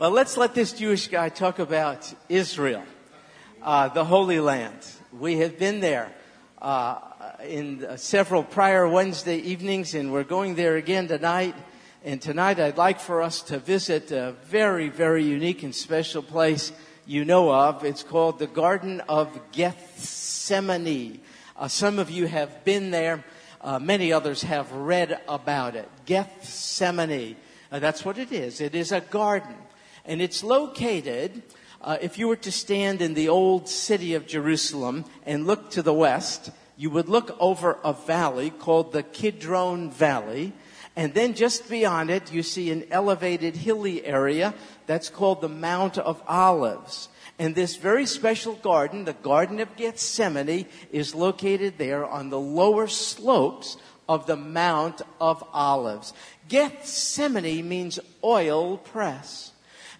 Well, let's let this Jewish guy talk about Israel, uh, the Holy Land. We have been there uh, in several prior Wednesday evenings, and we're going there again tonight. And tonight, I'd like for us to visit a very, very unique and special place you know of. It's called the Garden of Gethsemane. Uh, some of you have been there. Uh, many others have read about it. Gethsemane. Uh, that's what it is. It is a garden. And it's located, uh, if you were to stand in the old city of Jerusalem and look to the west, you would look over a valley called the Kidron Valley. And then just beyond it, you see an elevated hilly area that's called the Mount of Olives. And this very special garden, the Garden of Gethsemane, is located there on the lower slopes of the Mount of Olives. Gethsemane means oil press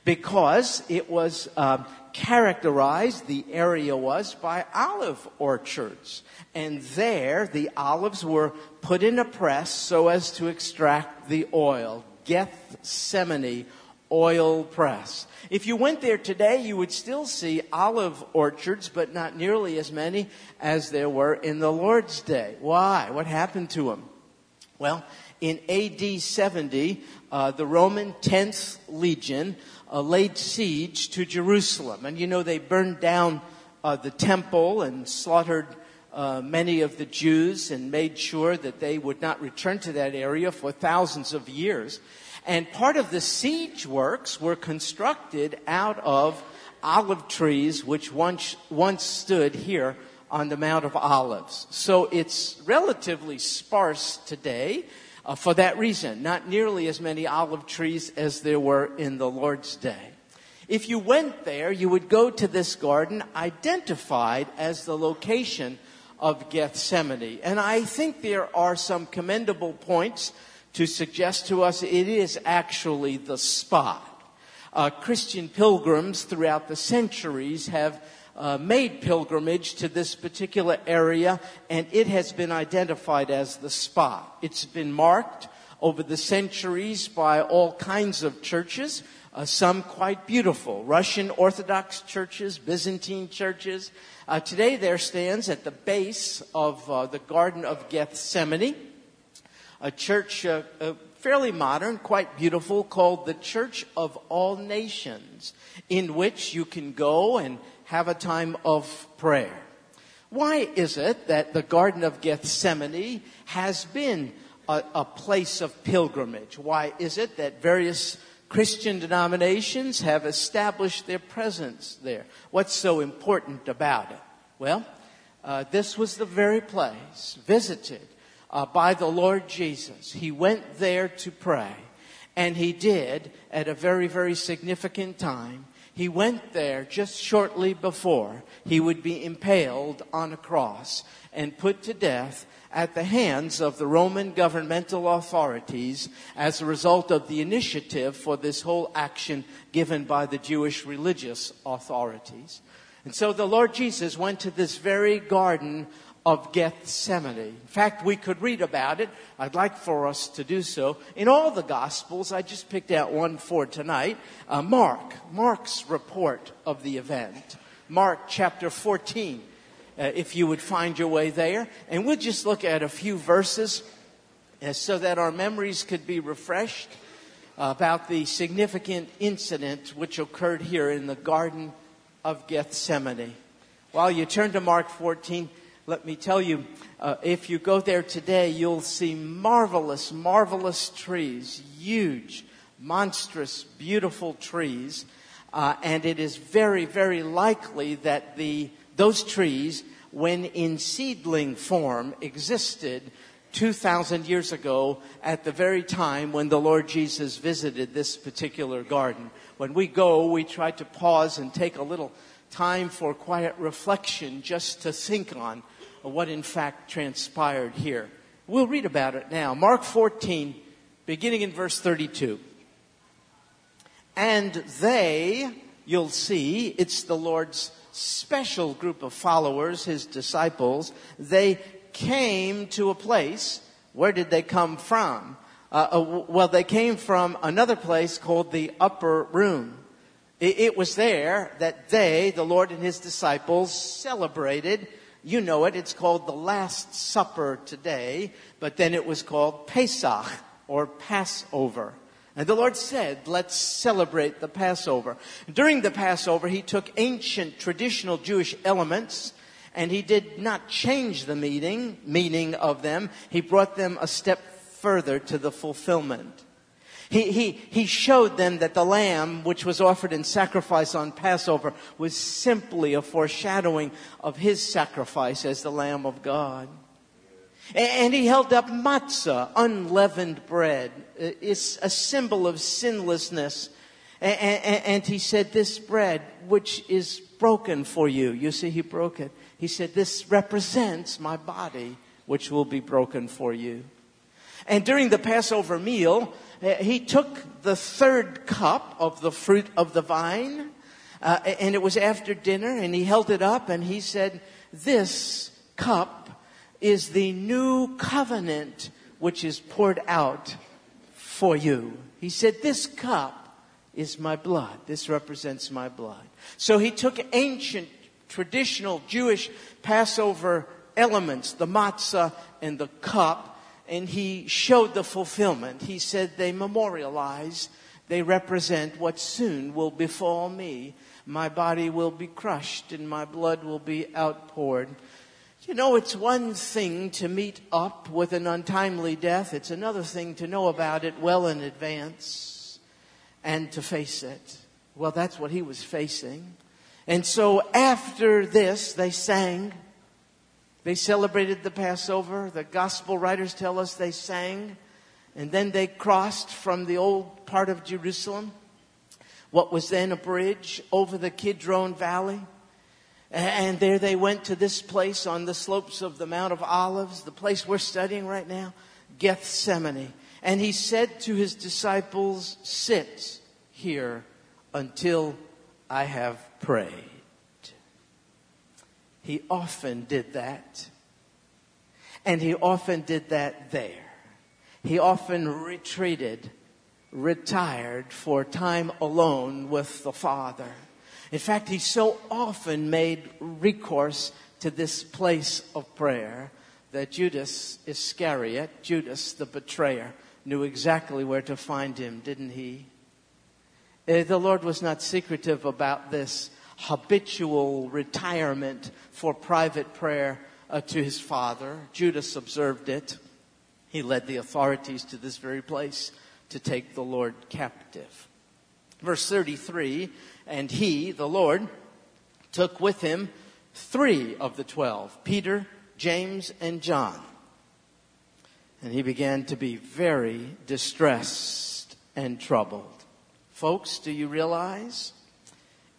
because it was um, characterized, the area was, by olive orchards. And there, the olives were put in a press so as to extract the oil. Gethsemane oil press. If you went there today, you would still see olive orchards, but not nearly as many as there were in the Lord's day. Why? What happened to them? Well, in AD 70, uh, the Roman 10th Legion uh, laid siege to Jerusalem. And you know, they burned down uh, the temple and slaughtered uh, many of the Jews and made sure that they would not return to that area for thousands of years. And part of the siege works were constructed out of olive trees which once, once stood here on the Mount of Olives. So it's relatively sparse today uh, for that reason. Not nearly as many olive trees as there were in the Lord's day. If you went there, you would go to this garden identified as the location of Gethsemane. And I think there are some commendable points to suggest to us it is actually the spot. Uh, Christian pilgrims throughout the centuries have uh, made pilgrimage to this particular area, and it has been identified as the spot. It's been marked over the centuries by all kinds of churches, uh, some quite beautiful Russian Orthodox churches, Byzantine churches. Uh, today, there stands at the base of uh, the Garden of Gethsemane a church uh, uh, fairly modern, quite beautiful, called the Church of All Nations, in which you can go and have a time of prayer. Why is it that the Garden of Gethsemane has been a, a place of pilgrimage? Why is it that various Christian denominations have established their presence there? What's so important about it? Well, uh, this was the very place visited uh, by the Lord Jesus. He went there to pray, and he did at a very, very significant time he went there just shortly before he would be impaled on a cross and put to death at the hands of the Roman governmental authorities as a result of the initiative for this whole action given by the Jewish religious authorities. And so the Lord Jesus went to this very garden of Gethsemane. In fact, we could read about it. I'd like for us to do so. In all the Gospels, I just picked out one for tonight. Uh, Mark, Mark's report of the event. Mark chapter 14, uh, if you would find your way there. And we'll just look at a few verses uh, so that our memories could be refreshed about the significant incident which occurred here in the Garden of Gethsemane. While you turn to Mark 14, let me tell you, uh, if you go there today, you'll see marvelous, marvelous trees, huge, monstrous, beautiful trees. Uh, and it is very, very likely that the, those trees, when in seedling form, existed 2,000 years ago at the very time when the Lord Jesus visited this particular garden. When we go, we try to pause and take a little time for quiet reflection just to think on what in fact transpired here. We'll read about it now. Mark 14, beginning in verse 32. And they, you'll see, it's the Lord's special group of followers, his disciples. They came to a place. Where did they come from? Uh, uh, well, they came from another place called the upper room. It was there that they, the Lord and his disciples, celebrated. You know it, it's called the Last Supper today, but then it was called Pesach or Passover. And the Lord said, let's celebrate the Passover. During the Passover, he took ancient traditional Jewish elements and he did not change the meaning, meaning of them. He brought them a step further to the fulfillment. He, he, he showed them that the lamb, which was offered in sacrifice on Passover, was simply a foreshadowing of his sacrifice as the Lamb of God. And he held up matzah, unleavened bread. It's a symbol of sinlessness. And he said, This bread, which is broken for you. You see, he broke it. He said, This represents my body, which will be broken for you. And during the Passover meal, he took the third cup of the fruit of the vine, uh, and it was after dinner, and he held it up and he said, This cup is the new covenant which is poured out for you. He said, This cup is my blood. This represents my blood. So he took ancient, traditional Jewish Passover elements, the matzah and the cup, and he showed the fulfillment. He said they memorialize, they represent what soon will befall me. My body will be crushed and my blood will be outpoured. You know, it's one thing to meet up with an untimely death. It's another thing to know about it well in advance and to face it. Well, that's what he was facing. And so after this, they sang they celebrated the Passover. The gospel writers tell us they sang. And then they crossed from the old part of Jerusalem, what was then a bridge over the Kidron Valley. And there they went to this place on the slopes of the Mount of Olives, the place we're studying right now, Gethsemane. And he said to his disciples, Sit here until I have prayed. He often did that. And he often did that there. He often retreated, retired for time alone with the Father. In fact, he so often made recourse to this place of prayer that Judas Iscariot, Judas the betrayer, knew exactly where to find him, didn't he? Eh, the Lord was not secretive about this habitual retirement for private prayer uh, to his father. Judas observed it. He led the authorities to this very place to take the Lord captive. Verse 33 And he, the Lord, took with him three of the twelve Peter, James, and John. And he began to be very distressed and troubled. Folks, do you realize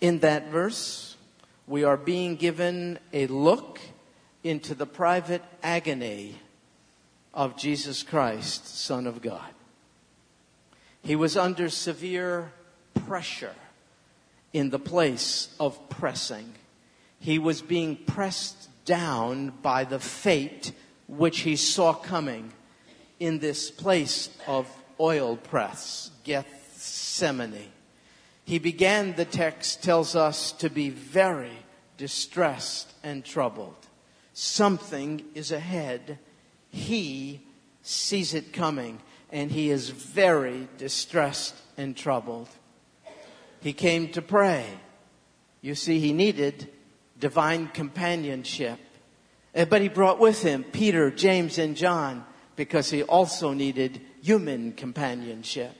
in that verse, we are being given a look into the private agony of Jesus Christ, Son of God. He was under severe pressure in the place of pressing. He was being pressed down by the fate which he saw coming in this place of oil press, Gethsemane. He began, the text tells us, to be very distressed and troubled. Something is ahead. He sees it coming, and he is very distressed and troubled. He came to pray. You see, he needed divine companionship. Eh, but he brought with him Peter, James, and John because he also needed human companionship.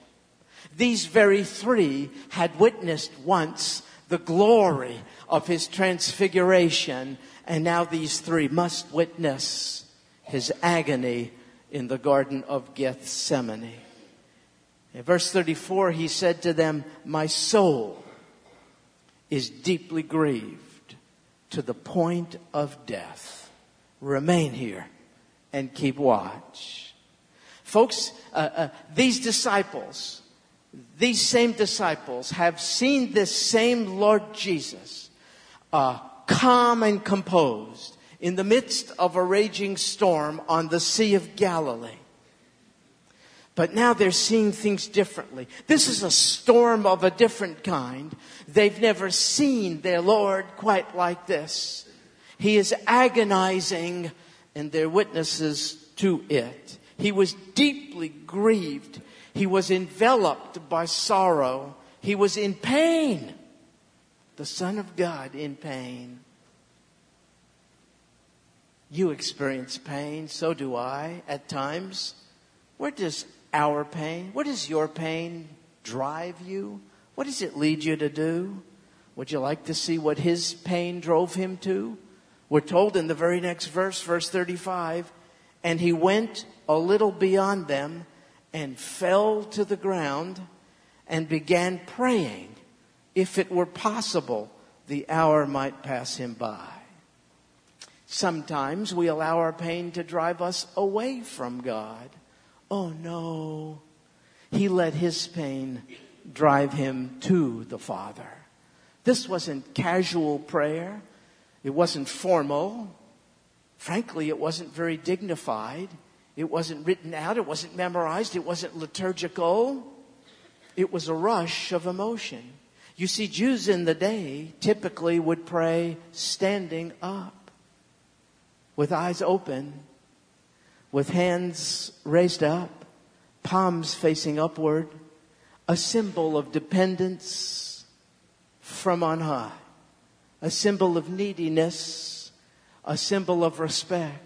These very three had witnessed once the glory of his transfiguration, and now these three must witness his agony in the Garden of Gethsemane. In verse 34, he said to them, My soul is deeply grieved to the point of death. Remain here and keep watch. Folks, uh, uh, these disciples, these same disciples have seen this same Lord Jesus uh, calm and composed in the midst of a raging storm on the Sea of Galilee. But now they're seeing things differently. This is a storm of a different kind. They've never seen their Lord quite like this. He is agonizing and they're witnesses to it. He was deeply grieved. He was enveloped by sorrow. He was in pain. The Son of God in pain. You experience pain, so do I at times. Where does our pain, what does your pain drive you? What does it lead you to do? Would you like to see what his pain drove him to? We're told in the very next verse, verse 35, and he went a little beyond them and fell to the ground and began praying if it were possible the hour might pass him by. Sometimes we allow our pain to drive us away from God. Oh no. He let his pain drive him to the Father. This wasn't casual prayer. It wasn't formal. Frankly, it wasn't very dignified. It wasn't written out. It wasn't memorized. It wasn't liturgical. It was a rush of emotion. You see, Jews in the day typically would pray standing up with eyes open, with hands raised up, palms facing upward, a symbol of dependence from on high, a symbol of neediness, a symbol of respect.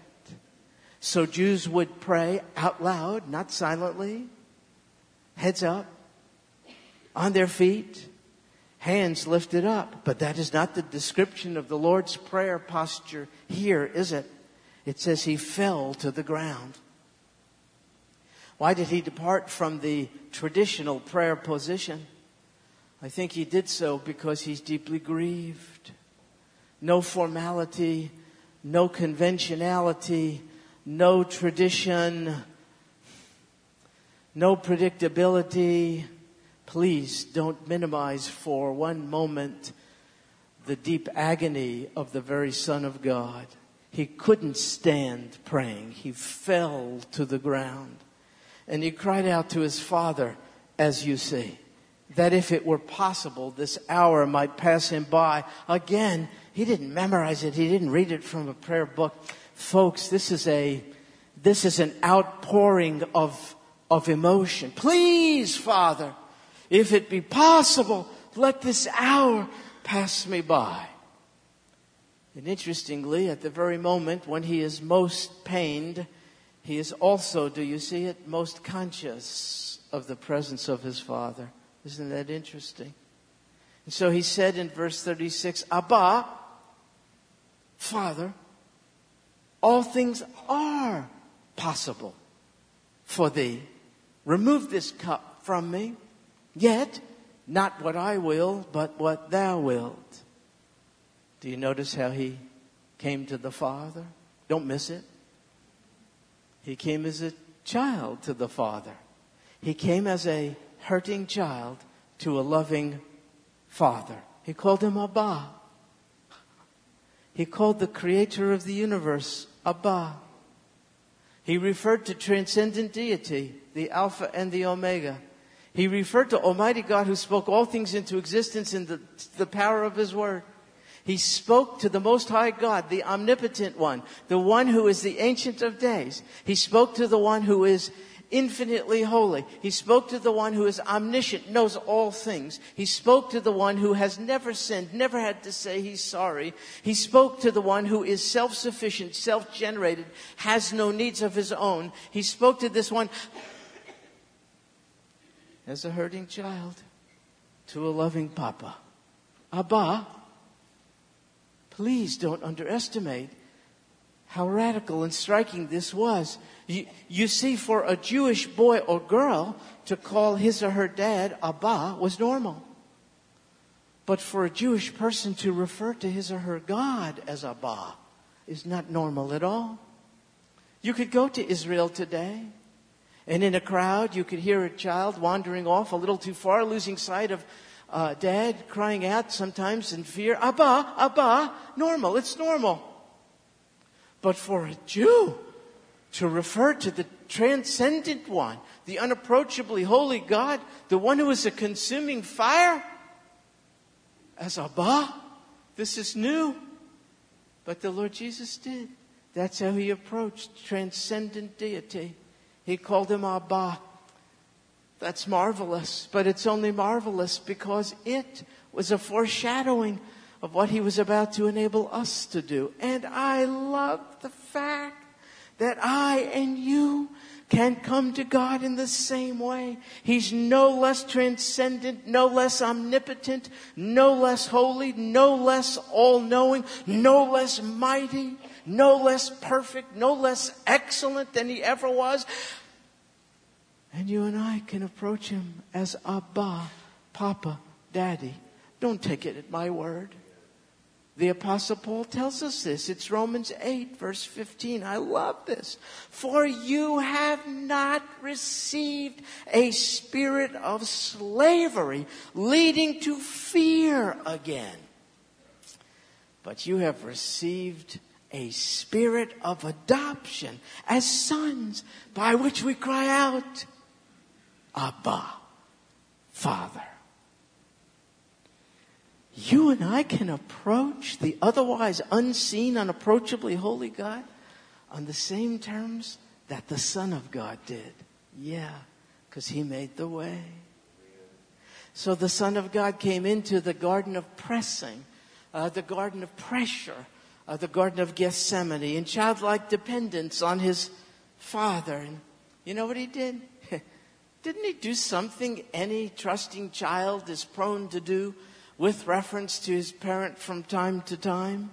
So Jews would pray out loud, not silently, heads up, on their feet, hands lifted up. But that is not the description of the Lord's Prayer posture here, is it? It says he fell to the ground. Why did he depart from the traditional prayer position? I think he did so because he's deeply grieved. No formality, no conventionality, no tradition, no predictability. Please don't minimize for one moment the deep agony of the very Son of God. He couldn't stand praying. He fell to the ground. And he cried out to his father, as you see, that if it were possible, this hour might pass him by. Again, he didn't memorize it. He didn't read it from a prayer book. Folks, this is a, this is an outpouring of, of emotion. Please, Father, if it be possible, let this hour pass me by. And interestingly, at the very moment when he is most pained, he is also, do you see it, most conscious of the presence of his Father. Isn't that interesting? And so he said in verse 36, Abba, Father, all things are possible for thee. Remove this cup from me, yet not what I will, but what thou wilt. Do you notice how he came to the Father? Don't miss it. He came as a child to the Father. He came as a hurting child to a loving Father. He called him Abba. He called the creator of the universe Abba. He referred to transcendent deity, the Alpha and the Omega. He referred to Almighty God who spoke all things into existence in the, the power of His Word. He spoke to the Most High God, the Omnipotent One, the One who is the Ancient of Days. He spoke to the One who is infinitely holy. He spoke to the one who is omniscient, knows all things. He spoke to the one who has never sinned, never had to say he's sorry. He spoke to the one who is self-sufficient, self-generated, has no needs of his own. He spoke to this one as a hurting child to a loving papa. Abba, Please don't underestimate how radical and striking this was. You, you, see, for a Jewish boy or girl to call his or her dad Abba was normal. But for a Jewish person to refer to his or her God as Abba is not normal at all. You could go to Israel today, and in a crowd, you could hear a child wandering off a little too far, losing sight of uh, dad crying out sometimes in fear, Abba, Abba, normal, it's normal. But for a Jew to refer to the transcendent one, the unapproachably holy God, the one who is a consuming fire, as Abba. This is new. But the Lord Jesus did. That's how he approached transcendent deity. He called him Abba. That's marvelous, but it's only marvelous because it was a foreshadowing of what he was about to enable us to do. And I love the fact that I and you can come to God in the same way. He's no less transcendent, no less omnipotent, no less holy, no less all knowing, no less mighty, no less perfect, no less excellent than he ever was. And you and I can approach him as Abba, Papa, Daddy. Don't take it at my word. The apostle Paul tells us this. It's Romans 8 verse 15. I love this. For you have not received a spirit of slavery leading to fear again. But you have received a spirit of adoption as sons by which we cry out, Abba, Father you and I can approach the otherwise unseen, unapproachably holy God on the same terms that the Son of God did. Yeah, because He made the way. So the Son of God came into the garden of pressing, uh, the garden of pressure, uh, the garden of Gethsemane, in childlike dependence on His Father. And you know what He did? Didn't He do something any trusting child is prone to do? With reference to his parent from time to time.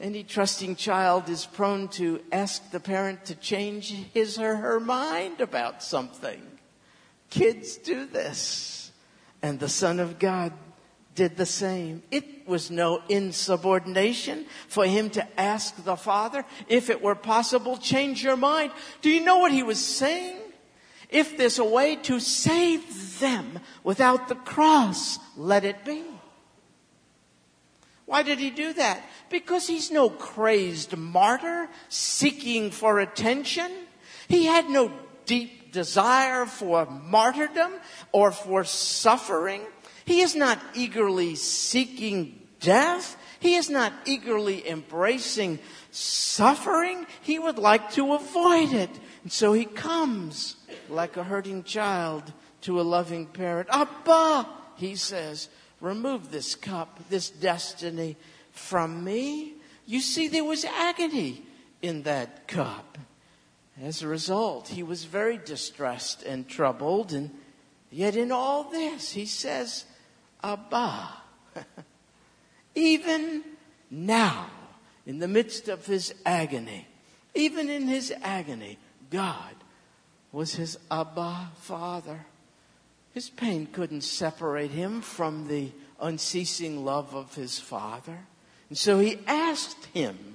Any trusting child is prone to ask the parent to change his or her mind about something. Kids do this. And the Son of God did the same. It was no insubordination for him to ask the Father, if it were possible, change your mind. Do you know what he was saying? If there's a way to save them without the cross, let it be. Why did he do that? Because he's no crazed martyr seeking for attention. He had no deep desire for martyrdom or for suffering. He is not eagerly seeking death. He is not eagerly embracing suffering. He would like to avoid it. And so he comes like a hurting child to a loving parent. Abba, he says, remove this cup, this destiny from me. You see, there was agony in that cup. As a result, he was very distressed and troubled. And yet, in all this, he says, Abba. even now, in the midst of his agony, even in his agony, God was his Abba Father. His pain couldn't separate him from the unceasing love of his Father. And so he asked him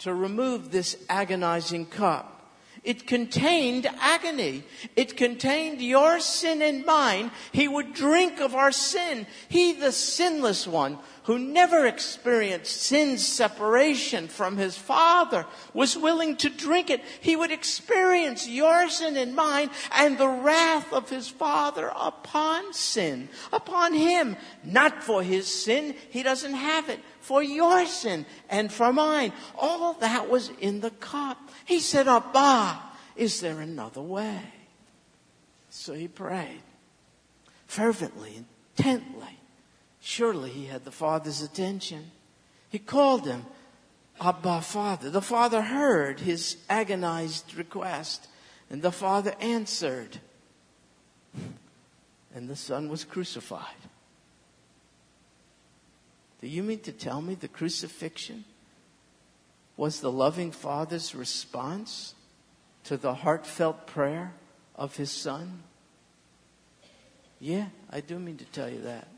to remove this agonizing cup. It contained agony. It contained your sin and mine. He would drink of our sin. He, the sinless one, who never experienced sin's separation from his Father, was willing to drink it. He would experience your sin and mine and the wrath of his Father upon sin, upon him. Not for his sin. He doesn't have it. For your sin and for mine. All that was in the cup. He said, Abba, is there another way? So he prayed fervently, intently. Surely he had the Father's attention. He called him Abba, Father. The Father heard his agonized request, and the Father answered. And the Son was crucified. Do you mean to tell me the crucifixion was the loving Father's response to the heartfelt prayer of his Son? Yeah, I do mean to tell you that.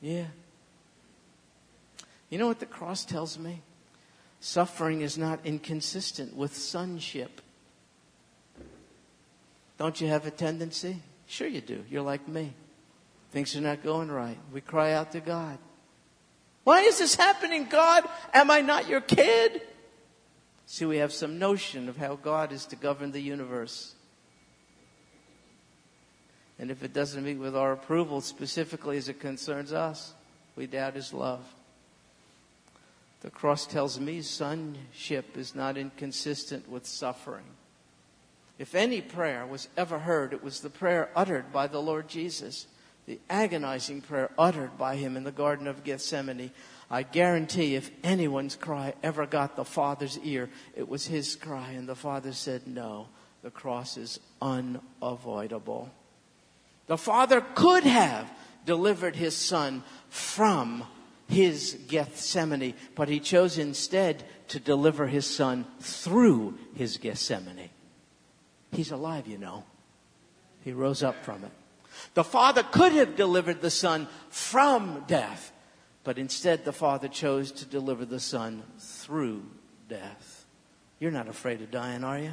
Yeah. You know what the cross tells me? Suffering is not inconsistent with sonship. Don't you have a tendency? Sure, you do. You're like me. Things are not going right. We cry out to God. Why is this happening, God? Am I not your kid? See, we have some notion of how God is to govern the universe. And if it doesn't meet with our approval, specifically as it concerns us, we doubt his love. The cross tells me sonship is not inconsistent with suffering. If any prayer was ever heard, it was the prayer uttered by the Lord Jesus, the agonizing prayer uttered by him in the Garden of Gethsemane. I guarantee if anyone's cry ever got the Father's ear, it was his cry, and the Father said, No, the cross is unavoidable. The Father could have delivered his Son from his Gethsemane, but he chose instead to deliver his Son through his Gethsemane. He's alive, you know. He rose up from it. The Father could have delivered the Son from death, but instead the Father chose to deliver the Son through death. You're not afraid of dying, are you?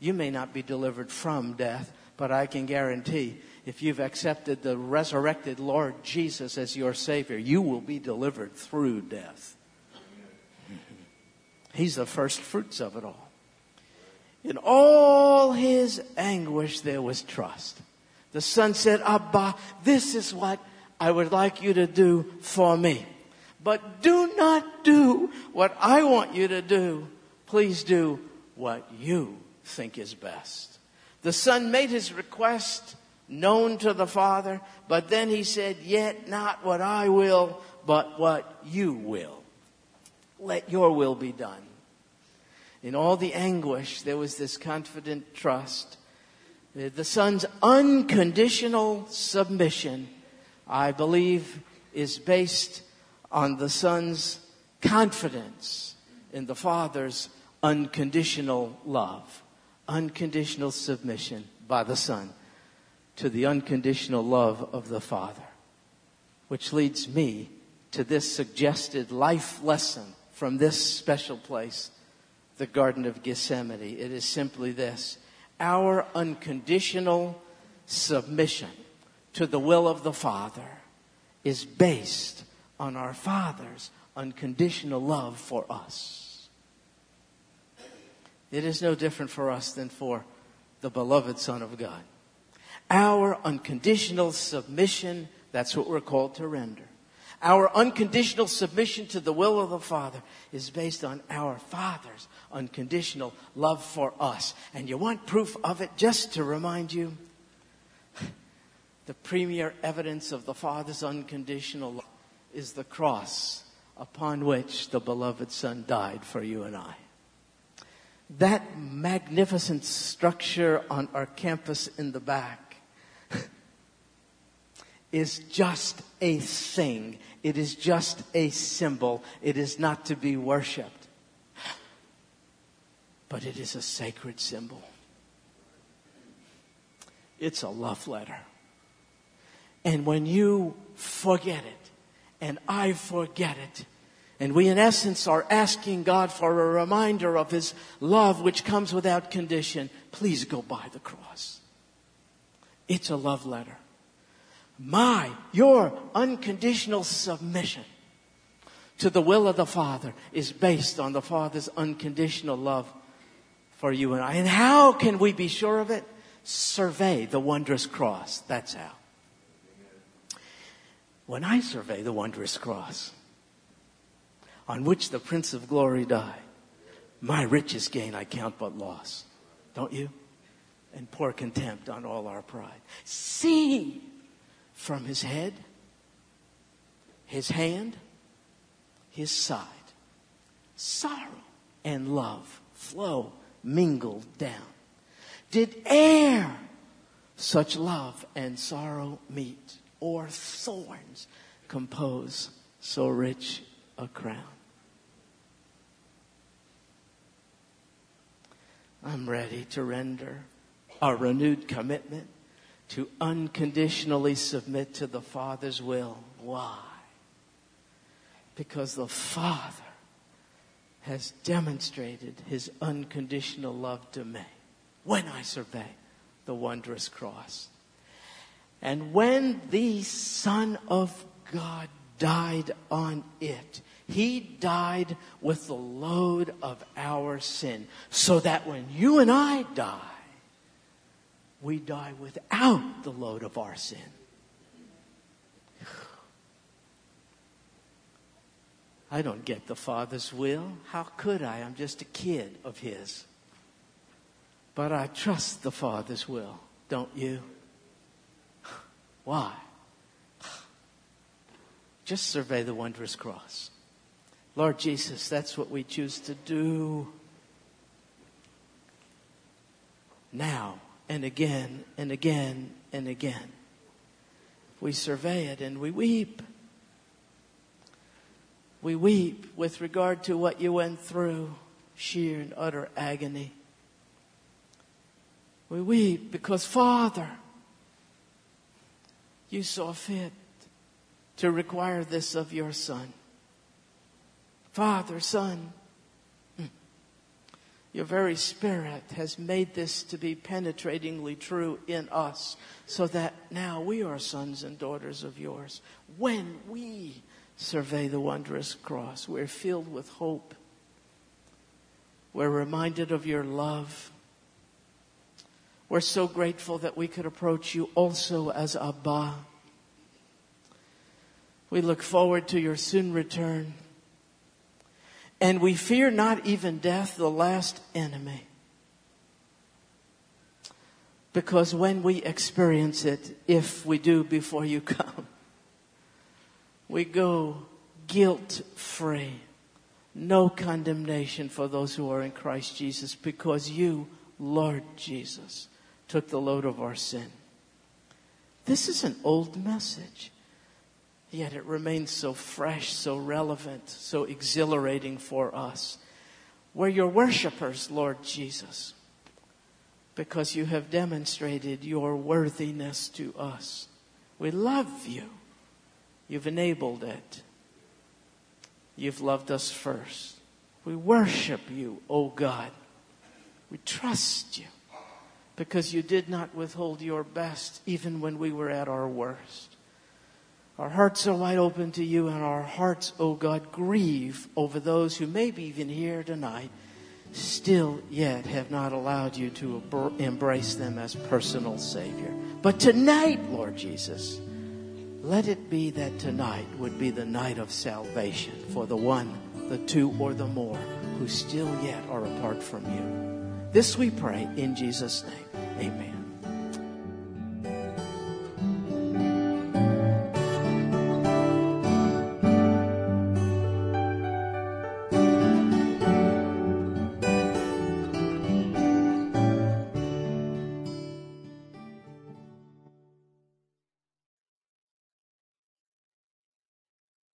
You may not be delivered from death, but I can guarantee if you've accepted the resurrected Lord Jesus as your Savior, you will be delivered through death. He's the first fruits of it all. In all his anguish, there was trust. The son said, Abba, this is what I would like you to do for me. But do not do what I want you to do. Please do what you think is best. The son made his request known to the Father, but then he said, Yet not what I will, but what you will. Let your will be done. In all the anguish, there was this confident trust. The Son's unconditional submission, I believe, is based on the Son's confidence in the Father's unconditional love, unconditional submission by the Son to the unconditional love of the Father. Which leads me to this suggested life lesson from this special place, the Garden of Gethsemane. It is simply this our unconditional submission to the will of the Father is based on our Father's unconditional love for us. It is no different for us than for the beloved Son of God. Our unconditional submission, that's what we're called to render. Our unconditional submission to the will of the Father is based on our Father's unconditional love for us. And you want proof of it just to remind you the premier evidence of the Father's unconditional love is the cross upon which the beloved Son died for you and I. That magnificent structure on our campus in the back is just a thing. It is just a symbol. It is not to be worshiped. But it is a sacred symbol. It's a love letter. And when you forget it, and I forget it, and we, in essence, are asking God for a reminder of His love, which comes without condition. Please go by the cross. It's a love letter my, your unconditional submission to the will of the Father is based on the Father's unconditional love for you and I. And how can we be sure of it? Survey the wondrous cross. That's how. When I survey the wondrous cross on which the Prince of Glory died, my richest gain I count but loss. Don't you? And pour contempt on all our pride. See from his head, his hand, his side. Sorrow and love flow mingled down. Did e'er such love and sorrow meet, or thorns compose so rich a crown? I'm ready to render a renewed commitment to unconditionally submit to the Father's will. Why? Because the Father has demonstrated his unconditional love to me when I survey the wondrous cross. And when the Son of God died on it, He died with the load of our sin so that when you and I die, we die without the load of our sin. I don't get the Father's will. How could I? I'm just a kid of His. But I trust the Father's will, don't you? Why? Just survey the wondrous cross. Lord Jesus, that's what we choose to do now and again and again and again. We survey it and we weep. We weep with regard to what you went through, sheer and utter agony. We weep because, Father, you saw fit to require this of your Son. Father, Son, your very Spirit has made this to be penetratingly true in us so that now we are sons and daughters of yours. When we survey the wondrous cross, we're filled with hope. We're reminded of your love. We're so grateful that we could approach you also as Abba. We look forward to your soon return. And we fear not even death, the last enemy. Because when we experience it, if we do before you come, we go guilt free. No condemnation for those who are in Christ Jesus because you, Lord Jesus, took the load of our sin. This is an old message. Yet it remains so fresh, so relevant, so exhilarating for us. We're your worshipers, Lord Jesus, because you have demonstrated your worthiness to us. We love you. You've enabled it. You've loved us first. We worship you, O God. We trust you because you did not withhold your best even when we were at our worst. Our hearts are wide open to you, and our hearts, oh God, grieve over those who may be even here tonight, still yet have not allowed you to embrace them as personal Savior. But tonight, Lord Jesus, let it be that tonight would be the night of salvation for the one, the two, or the more who still yet are apart from you. This we pray in Jesus' name. Amen.